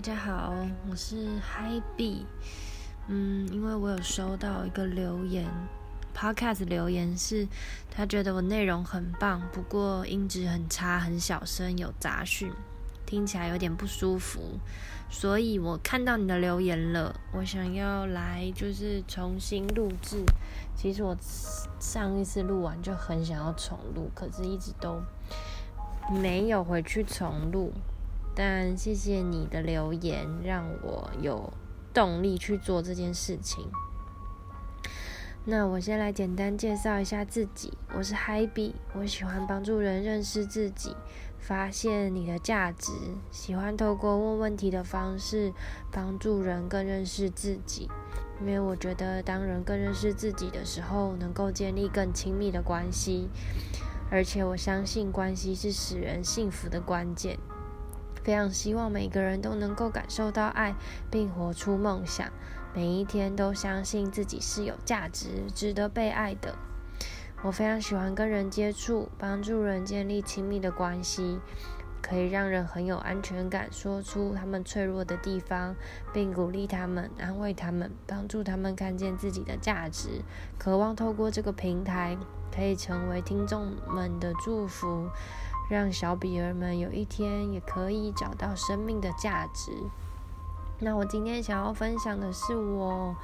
大家好，我是 Hi-B。嗯，因为我有收到一个留言，Podcast 留言是他觉得我内容很棒，不过音质很差，很小声，有杂讯，听起来有点不舒服。所以我看到你的留言了，我想要来就是重新录制。其实我上一次录完就很想要重录，可是一直都没有回去重录。但谢谢你的留言，让我有动力去做这件事情。那我先来简单介绍一下自己，我是 Hi-B，我喜欢帮助人认识自己，发现你的价值，喜欢透过问问题的方式帮助人更认识自己。因为我觉得当人更认识自己的时候，能够建立更亲密的关系，而且我相信关系是使人幸福的关键。非常希望每个人都能够感受到爱，并活出梦想。每一天都相信自己是有价值、值得被爱的。我非常喜欢跟人接触，帮助人建立亲密的关系，可以让人很有安全感，说出他们脆弱的地方，并鼓励他们、安慰他们，帮助他们看见自己的价值。渴望透过这个平台，可以成为听众们的祝福。让小比儿们有一天也可以找到生命的价值。那我今天想要分享的是我，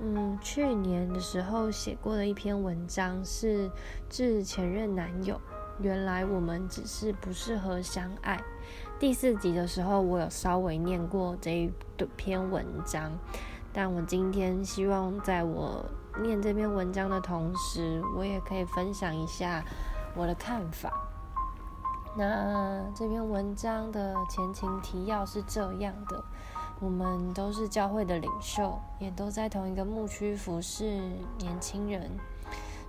嗯，去年的时候写过的一篇文章，是致前任男友。原来我们只是不适合相爱。第四集的时候，我有稍微念过这一篇文章，但我今天希望在我念这篇文章的同时，我也可以分享一下我的看法。那这篇文章的前情提要是这样的：我们都是教会的领袖，也都在同一个牧区服侍年轻人，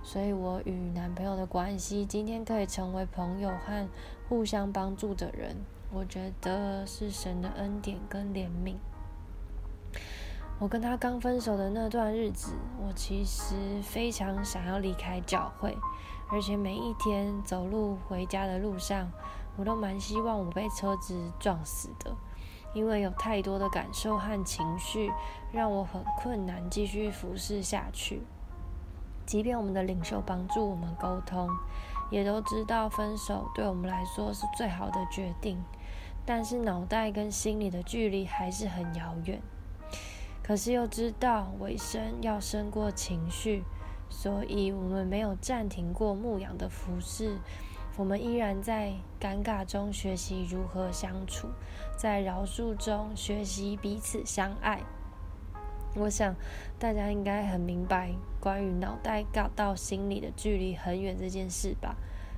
所以我与男朋友的关系今天可以成为朋友和互相帮助的人，我觉得是神的恩典跟怜悯。我跟他刚分手的那段日子，我其实非常想要离开教会。而且每一天走路回家的路上，我都蛮希望我被车子撞死的，因为有太多的感受和情绪，让我很困难继续服侍下去。即便我们的领袖帮助我们沟通，也都知道分手对我们来说是最好的决定，但是脑袋跟心里的距离还是很遥远。可是又知道尾声要胜过情绪。所以，我们没有暂停过牧羊的服饰，我们依然在尴尬中学习如何相处，在饶恕中学习彼此相爱。我想大家应该很明白，关于脑袋到心里的距离很远这件事吧？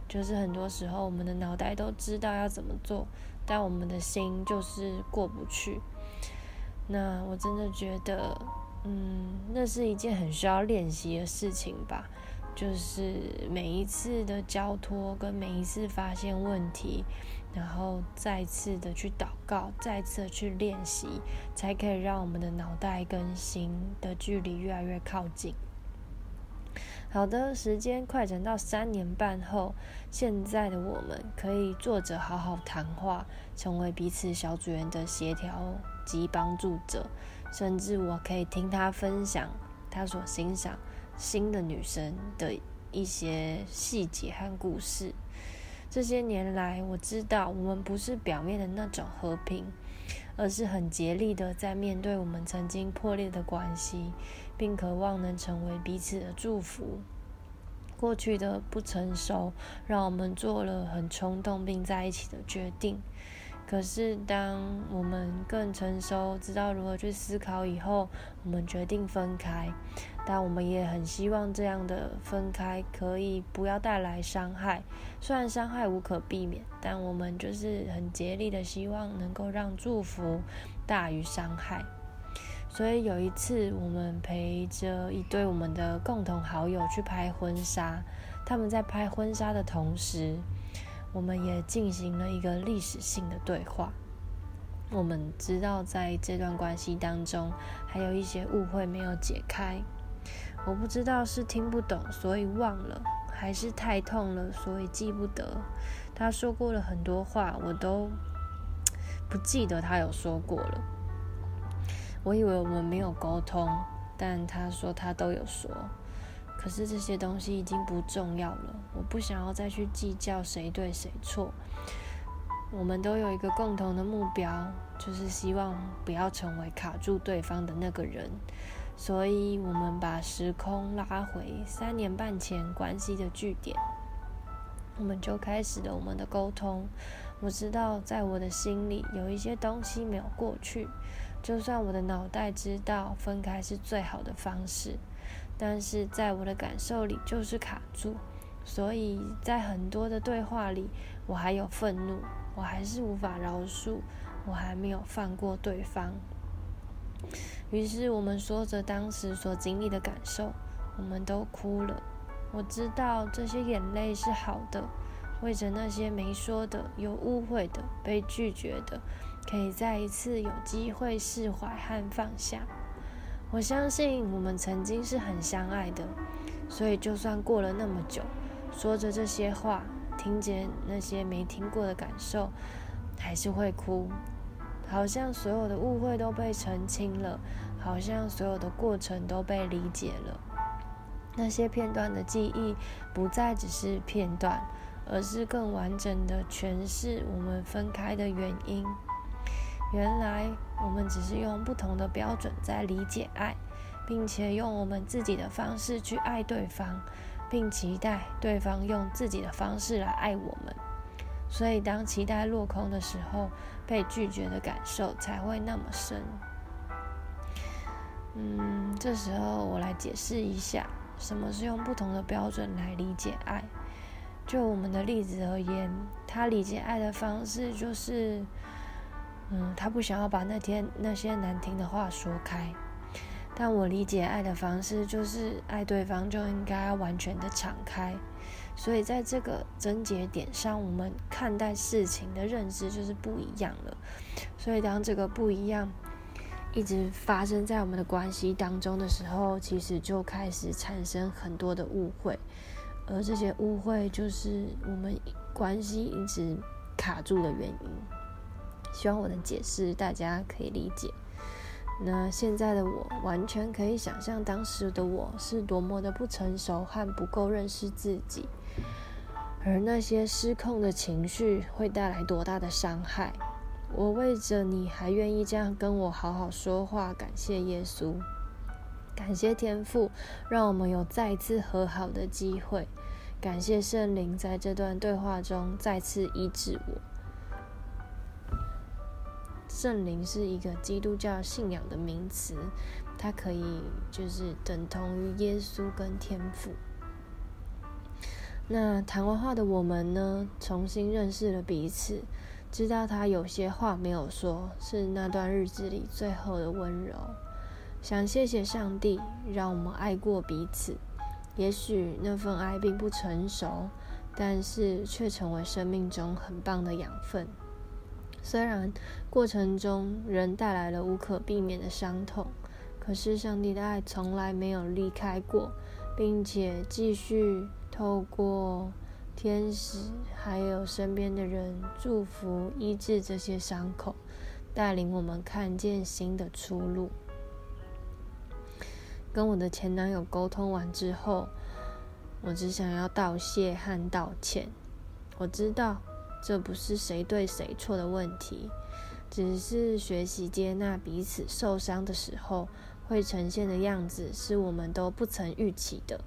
就是很多时候，我们的脑袋都知道要怎么做，但我们的心就是过不去。那我真的觉得。嗯，那是一件很需要练习的事情吧。就是每一次的交托，跟每一次发现问题，然后再次的去祷告，再次的去练习，才可以让我们的脑袋跟心的距离越来越靠近。好的，时间快转到三年半后，现在的我们可以坐着好好谈话，成为彼此小组员的协调及帮助者。甚至我可以听他分享他所欣赏新的女生的一些细节和故事。这些年来，我知道我们不是表面的那种和平，而是很竭力的在面对我们曾经破裂的关系，并渴望能成为彼此的祝福。过去的不成熟，让我们做了很冲动并在一起的决定。可是，当我们更成熟，知道如何去思考以后，我们决定分开。但我们也很希望这样的分开可以不要带来伤害。虽然伤害无可避免，但我们就是很竭力的希望能够让祝福大于伤害。所以有一次，我们陪着一对我们的共同好友去拍婚纱。他们在拍婚纱的同时，我们也进行了一个历史性的对话。我们知道，在这段关系当中，还有一些误会没有解开。我不知道是听不懂，所以忘了，还是太痛了，所以记不得。他说过了很多话，我都不记得他有说过了。我以为我们没有沟通，但他说他都有说。可是这些东西已经不重要了，我不想要再去计较谁对谁错。我们都有一个共同的目标，就是希望不要成为卡住对方的那个人。所以，我们把时空拉回三年半前关系的据点，我们就开始了我们的沟通。我知道，在我的心里有一些东西没有过去，就算我的脑袋知道分开是最好的方式。但是在我的感受里就是卡住，所以在很多的对话里，我还有愤怒，我还是无法饶恕，我还没有放过对方。于是我们说着当时所经历的感受，我们都哭了。我知道这些眼泪是好的，为着那些没说的、有误会的、被拒绝的，可以再一次有机会释怀和放下。我相信我们曾经是很相爱的，所以就算过了那么久，说着这些话，听见那些没听过的感受，还是会哭。好像所有的误会都被澄清了，好像所有的过程都被理解了。那些片段的记忆不再只是片段，而是更完整的诠释我们分开的原因。原来我们只是用不同的标准在理解爱，并且用我们自己的方式去爱对方，并期待对方用自己的方式来爱我们。所以当期待落空的时候，被拒绝的感受才会那么深。嗯，这时候我来解释一下，什么是用不同的标准来理解爱。就我们的例子而言，他理解爱的方式就是。嗯，他不想要把那天那些难听的话说开，但我理解爱的方式就是爱对方就应该完全的敞开，所以在这个症结点上，我们看待事情的认知就是不一样了。所以当这个不一样一直发生在我们的关系当中的时候，其实就开始产生很多的误会，而这些误会就是我们关系一直卡住的原因。希望我的解释大家可以理解。那现在的我完全可以想象当时的我是多么的不成熟和不够认识自己，而那些失控的情绪会带来多大的伤害。我为着你还愿意这样跟我好好说话，感谢耶稣，感谢天父，让我们有再次和好的机会，感谢圣灵在这段对话中再次医治我。圣灵是一个基督教信仰的名词，它可以就是等同于耶稣跟天父。那谈完话的我们呢，重新认识了彼此，知道他有些话没有说，是那段日子里最后的温柔。想谢谢上帝，让我们爱过彼此。也许那份爱并不成熟，但是却成为生命中很棒的养分。虽然过程中人带来了无可避免的伤痛，可是上帝的爱从来没有离开过，并且继续透过天使还有身边的人祝福医治这些伤口，带领我们看见新的出路。跟我的前男友沟通完之后，我只想要道谢和道歉。我知道。这不是谁对谁错的问题，只是学习接纳彼此受伤的时候会呈现的样子，是我们都不曾预期的，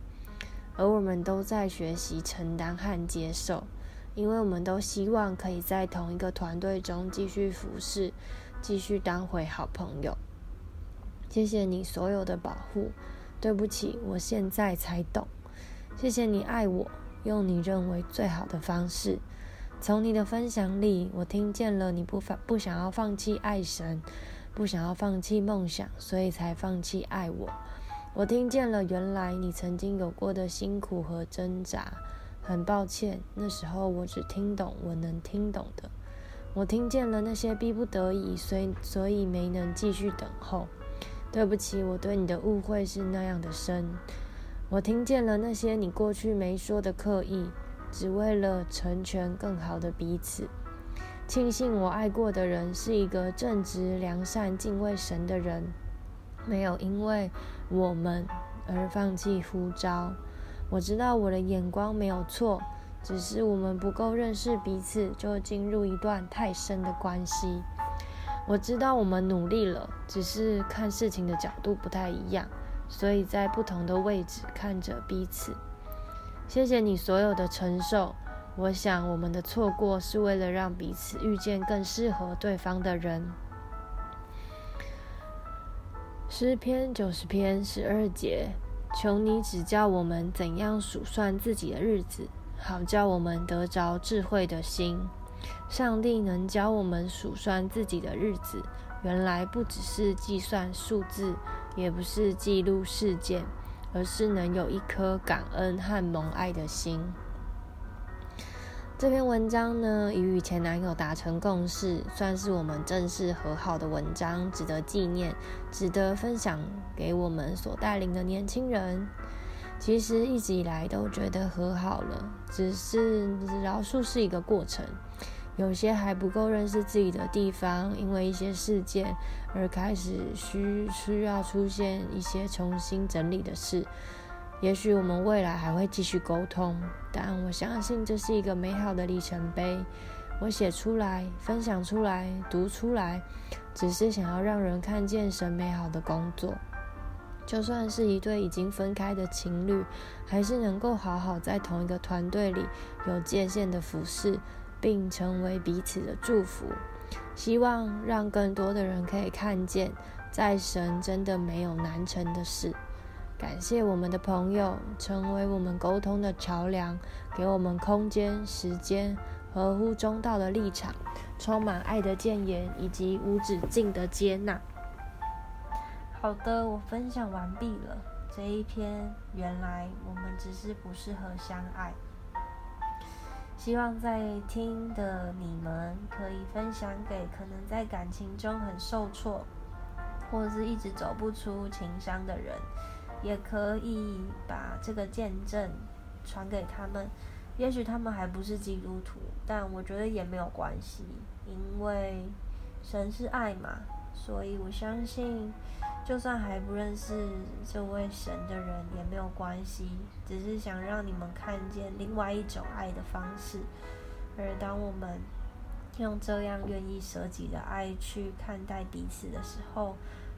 而我们都在学习承担和接受，因为我们都希望可以在同一个团队中继续服侍，继续当回好朋友。谢谢你所有的保护，对不起，我现在才懂。谢谢你爱我，用你认为最好的方式。从你的分享里，我听见了你不放不想要放弃爱神，不想要放弃梦想，所以才放弃爱我。我听见了原来你曾经有过的辛苦和挣扎。很抱歉，那时候我只听懂我能听懂的。我听见了那些逼不得已，所以所以没能继续等候。对不起，我对你的误会是那样的深。我听见了那些你过去没说的刻意。只为了成全更好的彼此，庆幸我爱过的人是一个正直、良善、敬畏神的人，没有因为我们而放弃呼召。我知道我的眼光没有错，只是我们不够认识彼此，就进入一段太深的关系。我知道我们努力了，只是看事情的角度不太一样，所以在不同的位置看着彼此。谢谢你所有的承受。我想，我们的错过是为了让彼此遇见更适合对方的人。诗篇九十篇十二节，求你指教我们怎样数算自己的日子，好叫我们得着智慧的心。上帝能教我们数算自己的日子，原来不只是计算数字，也不是记录事件，而是能有一颗感恩和蒙爱的心。这篇文章呢，已与前男友达成共识，算是我们正式和好的文章，值得纪念，值得分享给我们所带领的年轻人。其实一直以来都觉得和好了，只是饶恕是一个过程，有些还不够认识自己的地方，因为一些事件而开始需需要出现一些重新整理的事。也许我们未来还会继续沟通，但我相信这是一个美好的里程碑。我写出来、分享出来、读出来，只是想要让人看见神美好的工作。就算是一对已经分开的情侣，还是能够好好在同一个团队里有界限的服侍，并成为彼此的祝福。希望让更多的人可以看见，在神真的没有难成的事。感谢我们的朋友，成为我们沟通的桥梁，给我们空间、时间，合乎中道的立场，充满爱的建言，以及无止境的接纳。好的，我分享完毕了。这一篇，原来我们只是不适合相爱。希望在听的你们，可以分享给可能在感情中很受挫，或者是一直走不出情伤的人。也可以把这个见证传给他们，也许他们还不是基督徒，但我觉得也没有关系，因为神是爱嘛，所以我相信，就算还不认识这位神的人也没有关系，只是想让你们看见另外一种爱的方式，而当我们用这样愿意舍己的爱去看待彼此的时候，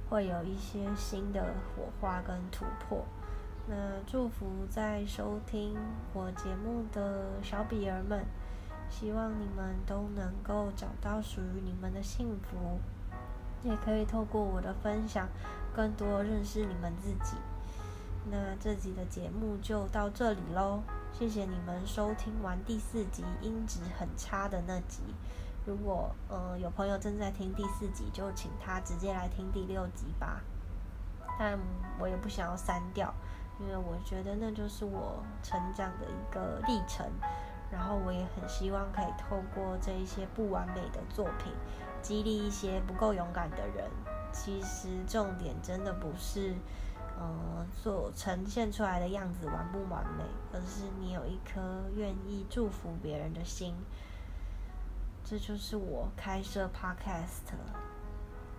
会有一些新的火花跟突破。那祝福在收听我节目的小比儿们，希望你们都能够找到属于你们的幸福，也可以透过我的分享，更多认识你们自己。那这集的节目就到这里喽，谢谢你们收听完第四集音质很差的那集。如果呃有朋友正在听第四集，就请他直接来听第六集吧。但我也不想要删掉，因为我觉得那就是我成长的一个历程。然后我也很希望可以透过这一些不完美的作品，激励一些不够勇敢的人。其实重点真的不是呃所呈现出来的样子完不完美，而是你有一颗愿意祝福别人的心。这就是我开设 Podcast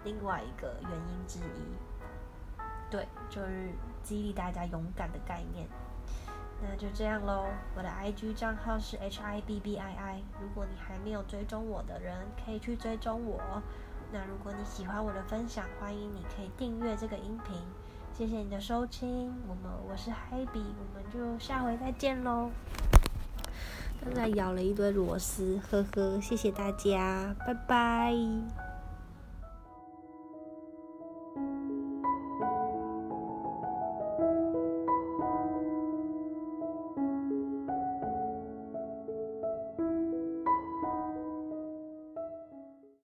另外一个原因之一，对，就是激励大家勇敢的概念。那就这样喽，我的 IG 账号是 HIBBII，如果你还没有追踪我的人，可以去追踪我。那如果你喜欢我的分享，欢迎你可以订阅这个音频。谢谢你的收听，我们我是嗨比我们就下回再见喽。刚才咬了一堆螺丝，呵呵，谢谢大家，拜拜。